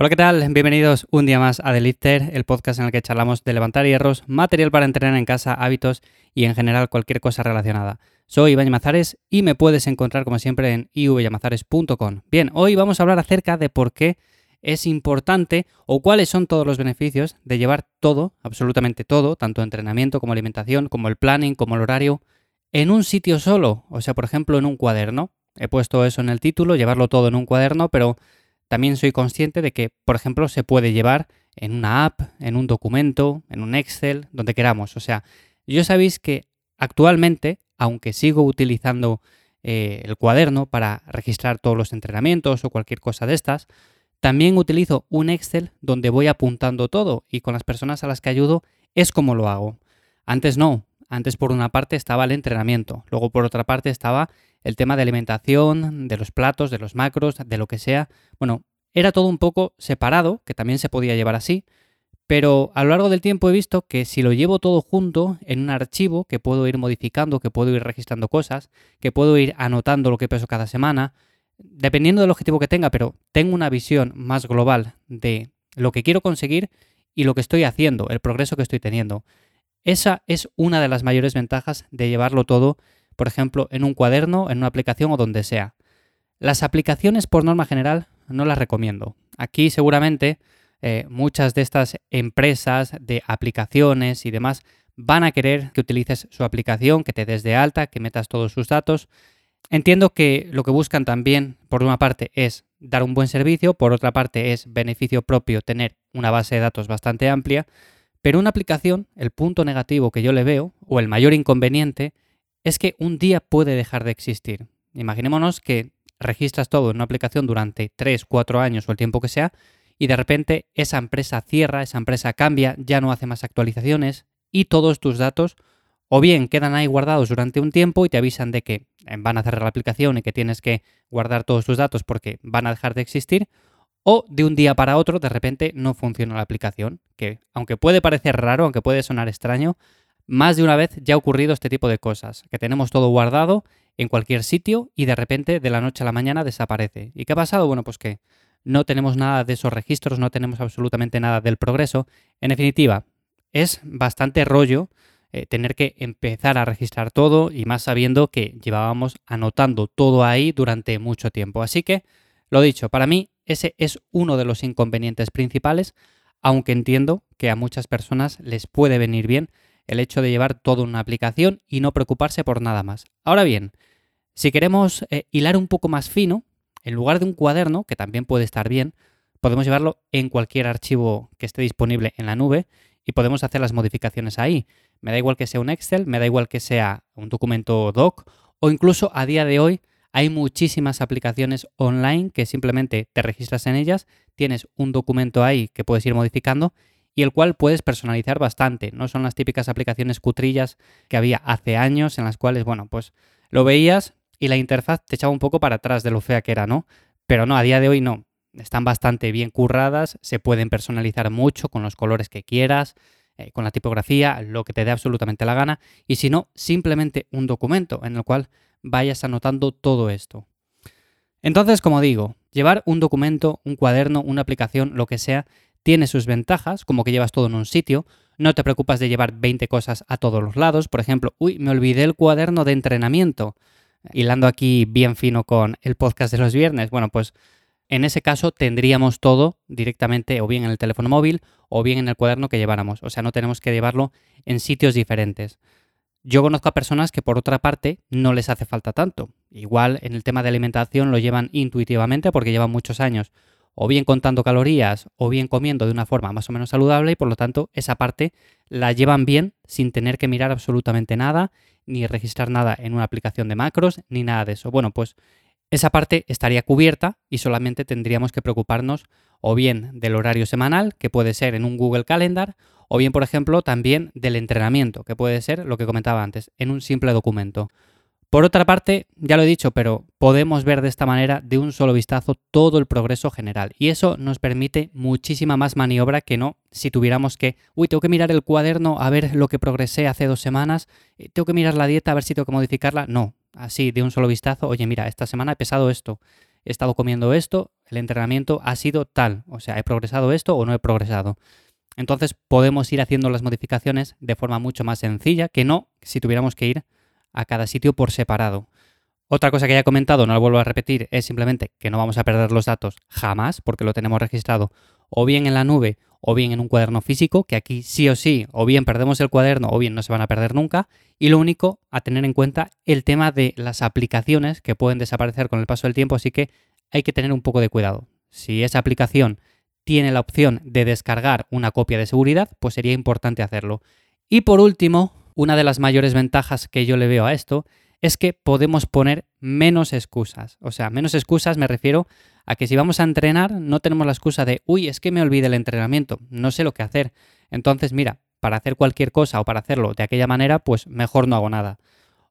Hola, ¿qué tal? Bienvenidos un día más a The Lifter, el podcast en el que charlamos de levantar hierros, material para entrenar en casa, hábitos y en general cualquier cosa relacionada. Soy Iván Mazares y me puedes encontrar como siempre en ivyamazares.com. Bien, hoy vamos a hablar acerca de por qué es importante o cuáles son todos los beneficios de llevar todo, absolutamente todo, tanto entrenamiento como alimentación, como el planning, como el horario, en un sitio solo, o sea, por ejemplo, en un cuaderno. He puesto eso en el título, llevarlo todo en un cuaderno, pero también soy consciente de que, por ejemplo, se puede llevar en una app, en un documento, en un Excel, donde queramos. O sea, yo sabéis que actualmente, aunque sigo utilizando eh, el cuaderno para registrar todos los entrenamientos o cualquier cosa de estas, también utilizo un Excel donde voy apuntando todo y con las personas a las que ayudo es como lo hago. Antes no, antes por una parte estaba el entrenamiento, luego por otra parte estaba el tema de alimentación, de los platos, de los macros, de lo que sea. Bueno, era todo un poco separado, que también se podía llevar así, pero a lo largo del tiempo he visto que si lo llevo todo junto en un archivo que puedo ir modificando, que puedo ir registrando cosas, que puedo ir anotando lo que peso cada semana, dependiendo del objetivo que tenga, pero tengo una visión más global de lo que quiero conseguir y lo que estoy haciendo, el progreso que estoy teniendo. Esa es una de las mayores ventajas de llevarlo todo por ejemplo, en un cuaderno, en una aplicación o donde sea. Las aplicaciones, por norma general, no las recomiendo. Aquí seguramente eh, muchas de estas empresas de aplicaciones y demás van a querer que utilices su aplicación, que te des de alta, que metas todos sus datos. Entiendo que lo que buscan también, por una parte, es dar un buen servicio, por otra parte, es beneficio propio tener una base de datos bastante amplia, pero una aplicación, el punto negativo que yo le veo, o el mayor inconveniente, es que un día puede dejar de existir. Imaginémonos que registras todo en una aplicación durante 3, 4 años o el tiempo que sea, y de repente esa empresa cierra, esa empresa cambia, ya no hace más actualizaciones y todos tus datos o bien quedan ahí guardados durante un tiempo y te avisan de que eh, van a cerrar la aplicación y que tienes que guardar todos tus datos porque van a dejar de existir, o de un día para otro de repente no funciona la aplicación, que aunque puede parecer raro, aunque puede sonar extraño, más de una vez ya ha ocurrido este tipo de cosas, que tenemos todo guardado en cualquier sitio y de repente de la noche a la mañana desaparece. ¿Y qué ha pasado? Bueno, pues que no tenemos nada de esos registros, no tenemos absolutamente nada del progreso. En definitiva, es bastante rollo eh, tener que empezar a registrar todo y más sabiendo que llevábamos anotando todo ahí durante mucho tiempo. Así que, lo dicho, para mí ese es uno de los inconvenientes principales, aunque entiendo que a muchas personas les puede venir bien el hecho de llevar toda una aplicación y no preocuparse por nada más. Ahora bien, si queremos eh, hilar un poco más fino, en lugar de un cuaderno, que también puede estar bien, podemos llevarlo en cualquier archivo que esté disponible en la nube y podemos hacer las modificaciones ahí. Me da igual que sea un Excel, me da igual que sea un documento doc o incluso a día de hoy hay muchísimas aplicaciones online que simplemente te registras en ellas, tienes un documento ahí que puedes ir modificando y el cual puedes personalizar bastante. No son las típicas aplicaciones cutrillas que había hace años en las cuales, bueno, pues lo veías y la interfaz te echaba un poco para atrás de lo fea que era, ¿no? Pero no, a día de hoy no. Están bastante bien curradas, se pueden personalizar mucho con los colores que quieras, eh, con la tipografía, lo que te dé absolutamente la gana. Y si no, simplemente un documento en el cual vayas anotando todo esto. Entonces, como digo, llevar un documento, un cuaderno, una aplicación, lo que sea, tiene sus ventajas, como que llevas todo en un sitio, no te preocupas de llevar 20 cosas a todos los lados, por ejemplo, uy, me olvidé el cuaderno de entrenamiento, hilando aquí bien fino con el podcast de los viernes, bueno, pues en ese caso tendríamos todo directamente o bien en el teléfono móvil o bien en el cuaderno que lleváramos, o sea, no tenemos que llevarlo en sitios diferentes. Yo conozco a personas que por otra parte no les hace falta tanto. Igual en el tema de alimentación lo llevan intuitivamente porque llevan muchos años o bien contando calorías o bien comiendo de una forma más o menos saludable y por lo tanto esa parte la llevan bien sin tener que mirar absolutamente nada ni registrar nada en una aplicación de macros ni nada de eso. Bueno, pues esa parte estaría cubierta y solamente tendríamos que preocuparnos o bien del horario semanal, que puede ser en un Google Calendar, o bien, por ejemplo, también del entrenamiento, que puede ser lo que comentaba antes, en un simple documento. Por otra parte, ya lo he dicho, pero podemos ver de esta manera de un solo vistazo todo el progreso general y eso nos permite muchísima más maniobra que no si tuviéramos que, uy, tengo que mirar el cuaderno a ver lo que progresé hace dos semanas, eh, tengo que mirar la dieta a ver si tengo que modificarla. No, así de un solo vistazo, oye, mira, esta semana he pesado esto, he estado comiendo esto, el entrenamiento ha sido tal, o sea, he progresado esto o no he progresado. Entonces podemos ir haciendo las modificaciones de forma mucho más sencilla que no si tuviéramos que ir a cada sitio por separado. Otra cosa que ya he comentado, no lo vuelvo a repetir, es simplemente que no vamos a perder los datos jamás porque lo tenemos registrado o bien en la nube o bien en un cuaderno físico, que aquí sí o sí, o bien perdemos el cuaderno o bien no se van a perder nunca. Y lo único a tener en cuenta el tema de las aplicaciones que pueden desaparecer con el paso del tiempo, así que hay que tener un poco de cuidado. Si esa aplicación tiene la opción de descargar una copia de seguridad, pues sería importante hacerlo. Y por último, una de las mayores ventajas que yo le veo a esto es que podemos poner menos excusas. O sea, menos excusas me refiero a que si vamos a entrenar no tenemos la excusa de, uy, es que me olvidé el entrenamiento, no sé lo que hacer. Entonces, mira, para hacer cualquier cosa o para hacerlo de aquella manera, pues mejor no hago nada.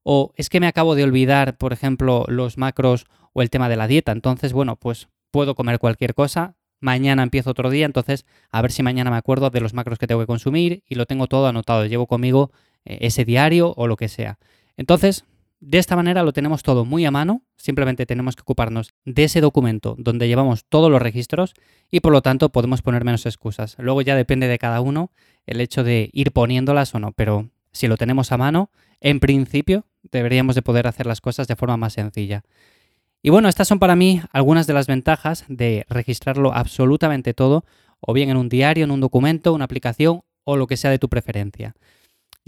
O es que me acabo de olvidar, por ejemplo, los macros o el tema de la dieta. Entonces, bueno, pues puedo comer cualquier cosa. Mañana empiezo otro día, entonces a ver si mañana me acuerdo de los macros que tengo que consumir y lo tengo todo anotado. Llevo conmigo ese diario o lo que sea. Entonces, de esta manera lo tenemos todo muy a mano, simplemente tenemos que ocuparnos de ese documento donde llevamos todos los registros y por lo tanto podemos poner menos excusas. Luego ya depende de cada uno el hecho de ir poniéndolas o no, pero si lo tenemos a mano, en principio deberíamos de poder hacer las cosas de forma más sencilla. Y bueno, estas son para mí algunas de las ventajas de registrarlo absolutamente todo, o bien en un diario, en un documento, una aplicación o lo que sea de tu preferencia.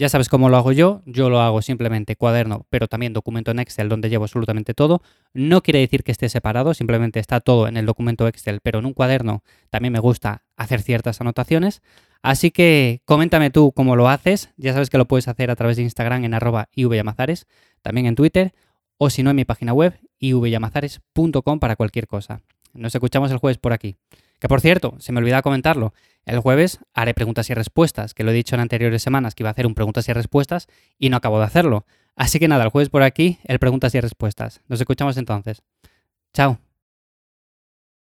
Ya sabes cómo lo hago yo, yo lo hago simplemente cuaderno, pero también documento en Excel donde llevo absolutamente todo. No quiere decir que esté separado, simplemente está todo en el documento Excel, pero en un cuaderno también me gusta hacer ciertas anotaciones. Así que coméntame tú cómo lo haces, ya sabes que lo puedes hacer a través de Instagram en arroba ivyamazares, también en Twitter, o si no en mi página web ivyamazares.com para cualquier cosa. Nos escuchamos el jueves por aquí. Que por cierto, se me olvidaba comentarlo, el jueves haré preguntas y respuestas, que lo he dicho en anteriores semanas que iba a hacer un preguntas y respuestas y no acabo de hacerlo. Así que nada, el jueves por aquí, el preguntas y respuestas. Nos escuchamos entonces. Chao.